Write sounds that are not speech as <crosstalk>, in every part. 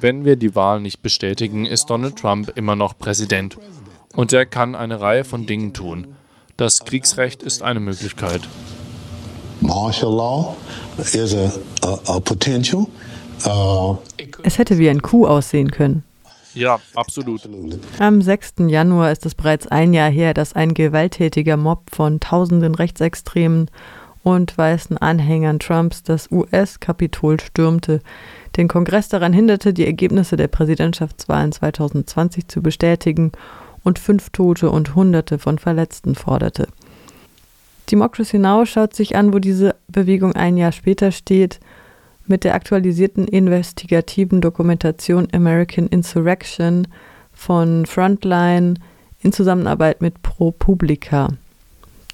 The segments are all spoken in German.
Wenn wir die Wahl nicht bestätigen, ist Donald Trump immer noch Präsident. Und er kann eine Reihe von Dingen tun. Das Kriegsrecht ist eine Möglichkeit. Martial law is a, a, a potential. Uh, es hätte wie ein Coup aussehen können. Ja, absolut. Am 6. Januar ist es bereits ein Jahr her, dass ein gewalttätiger Mob von tausenden Rechtsextremen und weißen Anhängern Trumps das US-Kapitol stürmte, den Kongress daran hinderte, die Ergebnisse der Präsidentschaftswahlen 2020 zu bestätigen und fünf Tote und Hunderte von Verletzten forderte. Democracy Now schaut sich an, wo diese Bewegung ein Jahr später steht – mit der aktualisierten investigativen Dokumentation American Insurrection von Frontline in Zusammenarbeit mit ProPublica.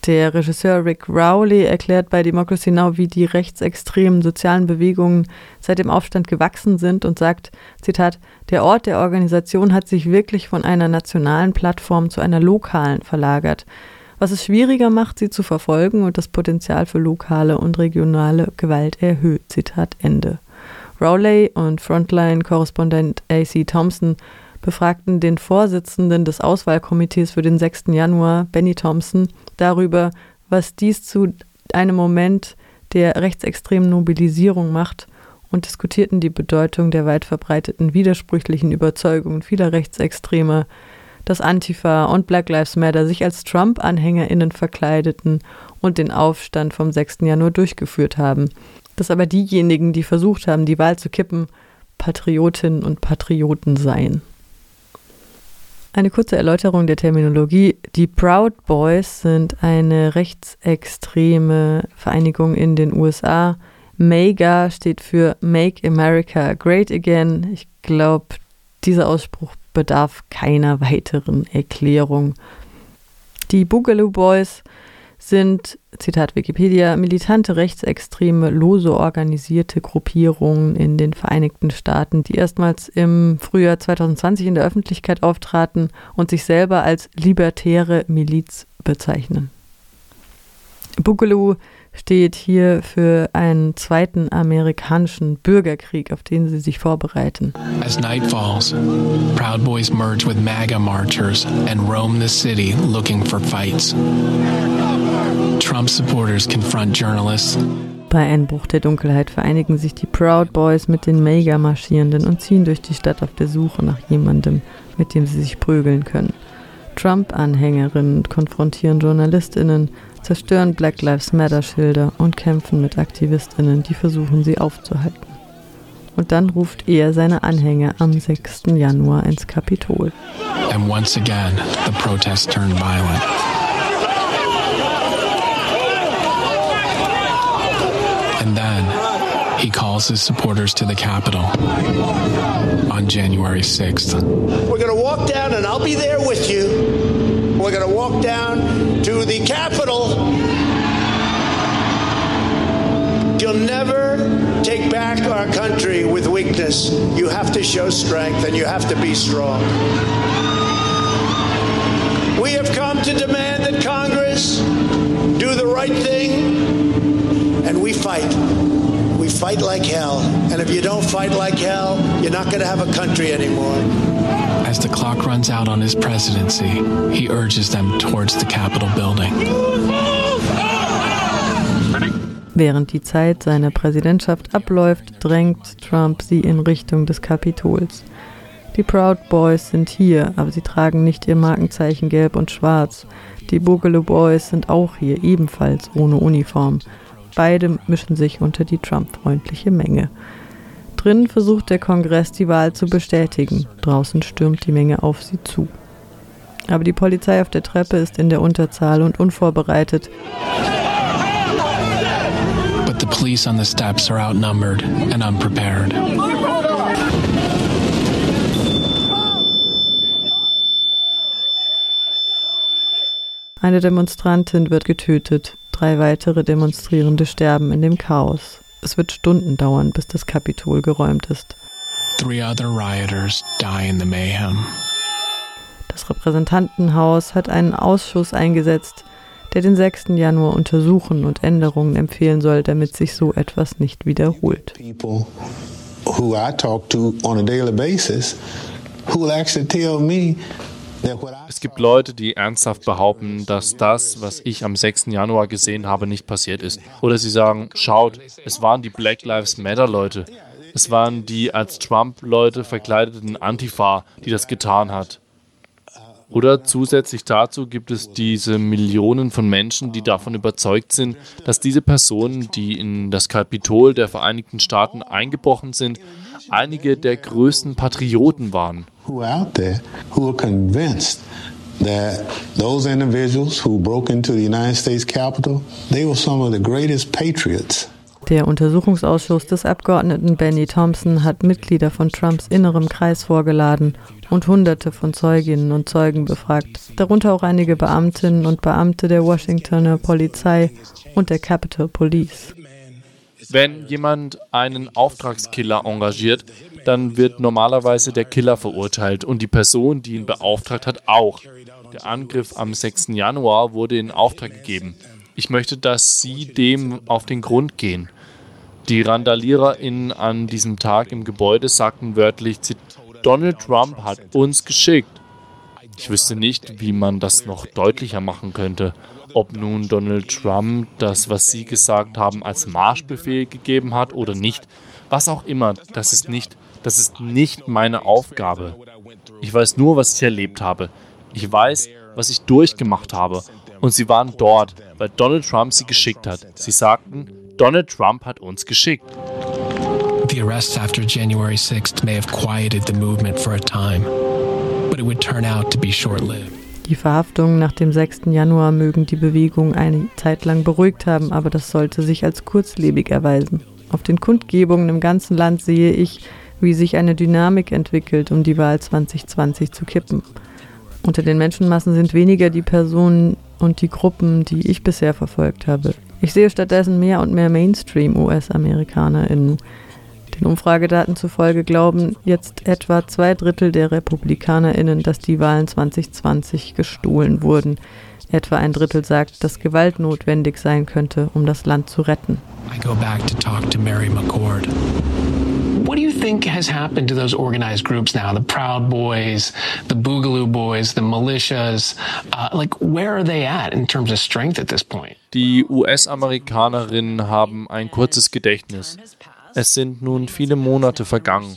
Der Regisseur Rick Rowley erklärt bei Democracy Now, wie die rechtsextremen sozialen Bewegungen seit dem Aufstand gewachsen sind und sagt, Zitat, der Ort der Organisation hat sich wirklich von einer nationalen Plattform zu einer lokalen verlagert was es schwieriger macht, sie zu verfolgen und das Potenzial für lokale und regionale Gewalt erhöht. Zitat Ende. Rowley und Frontline-Korrespondent AC Thompson befragten den Vorsitzenden des Auswahlkomitees für den 6. Januar, Benny Thompson, darüber, was dies zu einem Moment der rechtsextremen Mobilisierung macht und diskutierten die Bedeutung der weit verbreiteten widersprüchlichen Überzeugungen vieler Rechtsextremer dass Antifa und Black Lives Matter sich als Trump-AnhängerInnen verkleideten und den Aufstand vom 6. Januar durchgeführt haben. Dass aber diejenigen, die versucht haben, die Wahl zu kippen, Patriotinnen und Patrioten seien. Eine kurze Erläuterung der Terminologie. Die Proud Boys sind eine rechtsextreme Vereinigung in den USA. MAGA steht für Make America Great Again. Ich glaube, dieser Ausspruch bedarf keiner weiteren Erklärung. Die Boogaloo Boys sind, Zitat Wikipedia, militante rechtsextreme, lose organisierte Gruppierungen in den Vereinigten Staaten, die erstmals im Frühjahr 2020 in der Öffentlichkeit auftraten und sich selber als libertäre Miliz bezeichnen. Boogaloo steht hier für einen zweiten amerikanischen Bürgerkrieg, auf den sie sich vorbereiten. As night falls, Proud Boys merge with MAGA marchers and roam the city looking for fights. Trump supporters confront journalists. Bei Einbruch der Dunkelheit vereinigen sich die Proud Boys mit den MAGA-Marschierenden und ziehen durch die Stadt auf der Suche nach jemandem, mit dem sie sich prügeln können. Trump-Anhängerinnen konfrontieren JournalistInnen, zerstören Black Lives Matter Schilder und kämpfen mit AktivistInnen, die versuchen, sie aufzuhalten. Und dann ruft er seine Anhänger am 6. Januar ins Kapitol. And once again, the protests turned violent. And then he calls his supporters to the Capitol on January 6th. We're going to walk down and I'll be there with you. We're going to walk down to the Capitol. You'll never take back our country with weakness. You have to show strength and you have to be strong. We have come to demand that Congress do the right thing, and we fight. We fight like hell. And if you don't fight like hell, you're not going to have a country anymore. As the clock runs out on his presidency, he urges them towards the Capitol building. Während die Zeit seiner Präsidentschaft abläuft, drängt Trump sie in Richtung des Kapitols. Die Proud Boys sind hier, aber sie tragen nicht ihr Markenzeichen gelb und schwarz. Die Boogaloo Boys sind auch hier, ebenfalls ohne Uniform. Beide mischen sich unter die Trump-freundliche Menge. Drinnen versucht der Kongress, die Wahl zu bestätigen. Draußen stürmt die Menge auf sie zu. Aber die Polizei auf der Treppe ist in der Unterzahl und unvorbereitet. But the police on the steps are outnumbered and unprepared. Eine Demonstrantin wird getötet. Drei weitere Demonstrierende sterben in dem Chaos. Es wird Stunden dauern, bis das Kapitol geräumt ist. Three other rioters die in the mayhem. Das Repräsentantenhaus hat einen Ausschuss eingesetzt, der den 6. Januar untersuchen und Änderungen empfehlen soll, damit sich so etwas nicht wiederholt. Who I talk to on a daily basis who will actually tell me es gibt Leute, die ernsthaft behaupten, dass das, was ich am 6. Januar gesehen habe, nicht passiert ist. Oder sie sagen, schaut, es waren die Black Lives Matter Leute. Es waren die als Trump-Leute verkleideten Antifa, die das getan hat. Oder zusätzlich dazu gibt es diese Millionen von Menschen, die davon überzeugt sind, dass diese Personen, die in das Kapitol der Vereinigten Staaten eingebrochen sind, einige der größten Patrioten waren. Who are out there who are convinced that those individuals who broke into the United States Capitol, they were some of the greatest patriots. Der Untersuchungsausschuss des Abgeordneten Benny Thompson hat Mitglieder von Trumps innerem Kreis vorgeladen und Hunderte von Zeuginnen und Zeugen befragt, darunter auch einige Beamtinnen und Beamte der Washingtoner Polizei und der Capitol Police. Wenn jemand einen Auftragskiller engagiert, dann wird normalerweise der Killer verurteilt und die Person, die ihn beauftragt hat, auch. Der Angriff am 6. Januar wurde in Auftrag gegeben. Ich möchte, dass Sie dem auf den Grund gehen. Die RandaliererInnen an diesem Tag im Gebäude sagten wörtlich, Donald Trump hat uns geschickt. Ich wüsste nicht, wie man das noch deutlicher machen könnte. Ob nun Donald Trump das, was Sie gesagt haben, als Marschbefehl gegeben hat oder nicht. Was auch immer, das ist nicht, das ist nicht meine Aufgabe. Ich weiß nur, was ich erlebt habe. Ich weiß, was ich durchgemacht habe. Und sie waren dort, weil Donald Trump sie geschickt hat. Sie sagten, Donald Trump hat uns geschickt. The arrests after January 6th may have quieted the movement for a time, but it would turn out to be short-lived. Die Verhaftungen nach dem 6. Januar mögen die Bewegung eine Zeit lang beruhigt haben, aber das sollte sich als kurzlebig erweisen. Auf den Kundgebungen im ganzen Land sehe ich, wie sich eine Dynamik entwickelt, um die Wahl 2020 zu kippen. Unter den Menschenmassen sind weniger die Personen und die Gruppen, die ich bisher verfolgt habe. Ich sehe stattdessen mehr und mehr Mainstream-US-AmerikanerInnen. Den Umfragedaten zufolge glauben jetzt etwa zwei Drittel der RepublikanerInnen, dass die Wahlen 2020 gestohlen wurden. Etwa ein Drittel sagt, dass Gewalt notwendig sein könnte, um das Land zu retten. I go back to talk to Mary McCord. What do you think has happened to those organized groups now? The Proud Boys, the Boogaloo Boys, the militias. Uh, like, where are they at in terms of strength at this point? Die US-Amerikanerinnen haben ein kurzes Gedächtnis. Es sind nun viele Monate vergangen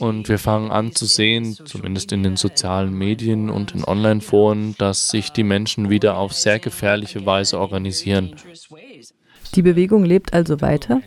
und wir fangen an zu sehen, zumindest in den sozialen Medien und in Online-Foren, dass sich die Menschen wieder auf sehr gefährliche Weise organisieren. Die Bewegung lebt also weiter?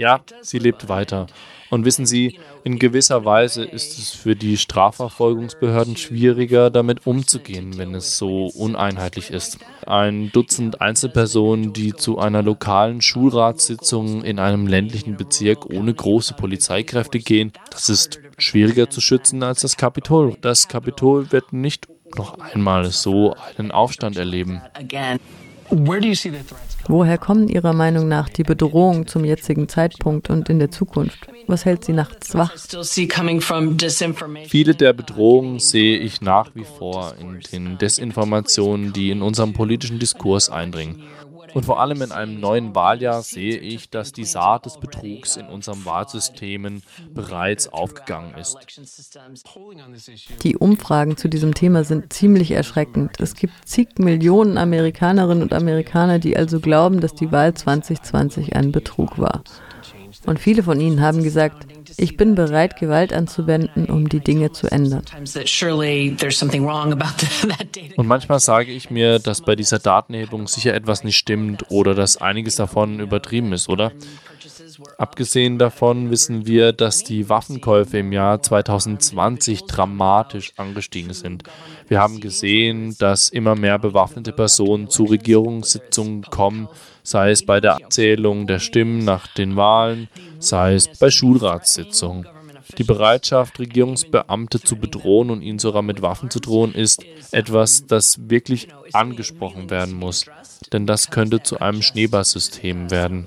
Ja, sie lebt weiter. Und wissen Sie, in gewisser Weise ist es für die Strafverfolgungsbehörden schwieriger, damit umzugehen, wenn es so uneinheitlich ist. Ein Dutzend Einzelpersonen, die zu einer lokalen Schulratssitzung in einem ländlichen Bezirk ohne große Polizeikräfte gehen, das ist schwieriger zu schützen als das Kapitol. Das Kapitol wird nicht noch einmal so einen Aufstand erleben. Woher kommen Ihrer Meinung nach die Bedrohungen zum jetzigen Zeitpunkt und in der Zukunft? Was hält Sie nachts wach? Viele der Bedrohungen sehe ich nach wie vor in den Desinformationen, die in unserem politischen Diskurs eindringen. Und vor allem in einem neuen Wahljahr sehe ich, dass die Saat des Betrugs in unseren Wahlsystemen bereits aufgegangen ist. Die Umfragen zu diesem Thema sind ziemlich erschreckend. Es gibt zig Millionen Amerikanerinnen und Amerikaner, die also glauben, dass die Wahl 2020 ein Betrug war. Und viele von ihnen haben gesagt, ich bin bereit, Gewalt anzuwenden, um die Dinge zu ändern. <laughs> Und manchmal sage ich mir, dass bei dieser Datenerhebung sicher etwas nicht stimmt oder dass einiges davon übertrieben ist, oder? Abgesehen davon wissen wir, dass die Waffenkäufe im Jahr 2020 dramatisch angestiegen sind. Wir haben gesehen, dass immer mehr bewaffnete Personen zu Regierungssitzungen kommen, sei es bei der Abzählung der Stimmen nach den Wahlen, sei es bei Schulratssitzungen. Die Bereitschaft, Regierungsbeamte zu bedrohen und ihnen sogar mit Waffen zu drohen, ist etwas, das wirklich angesprochen werden muss. Denn das könnte zu einem Schneeballsystem werden.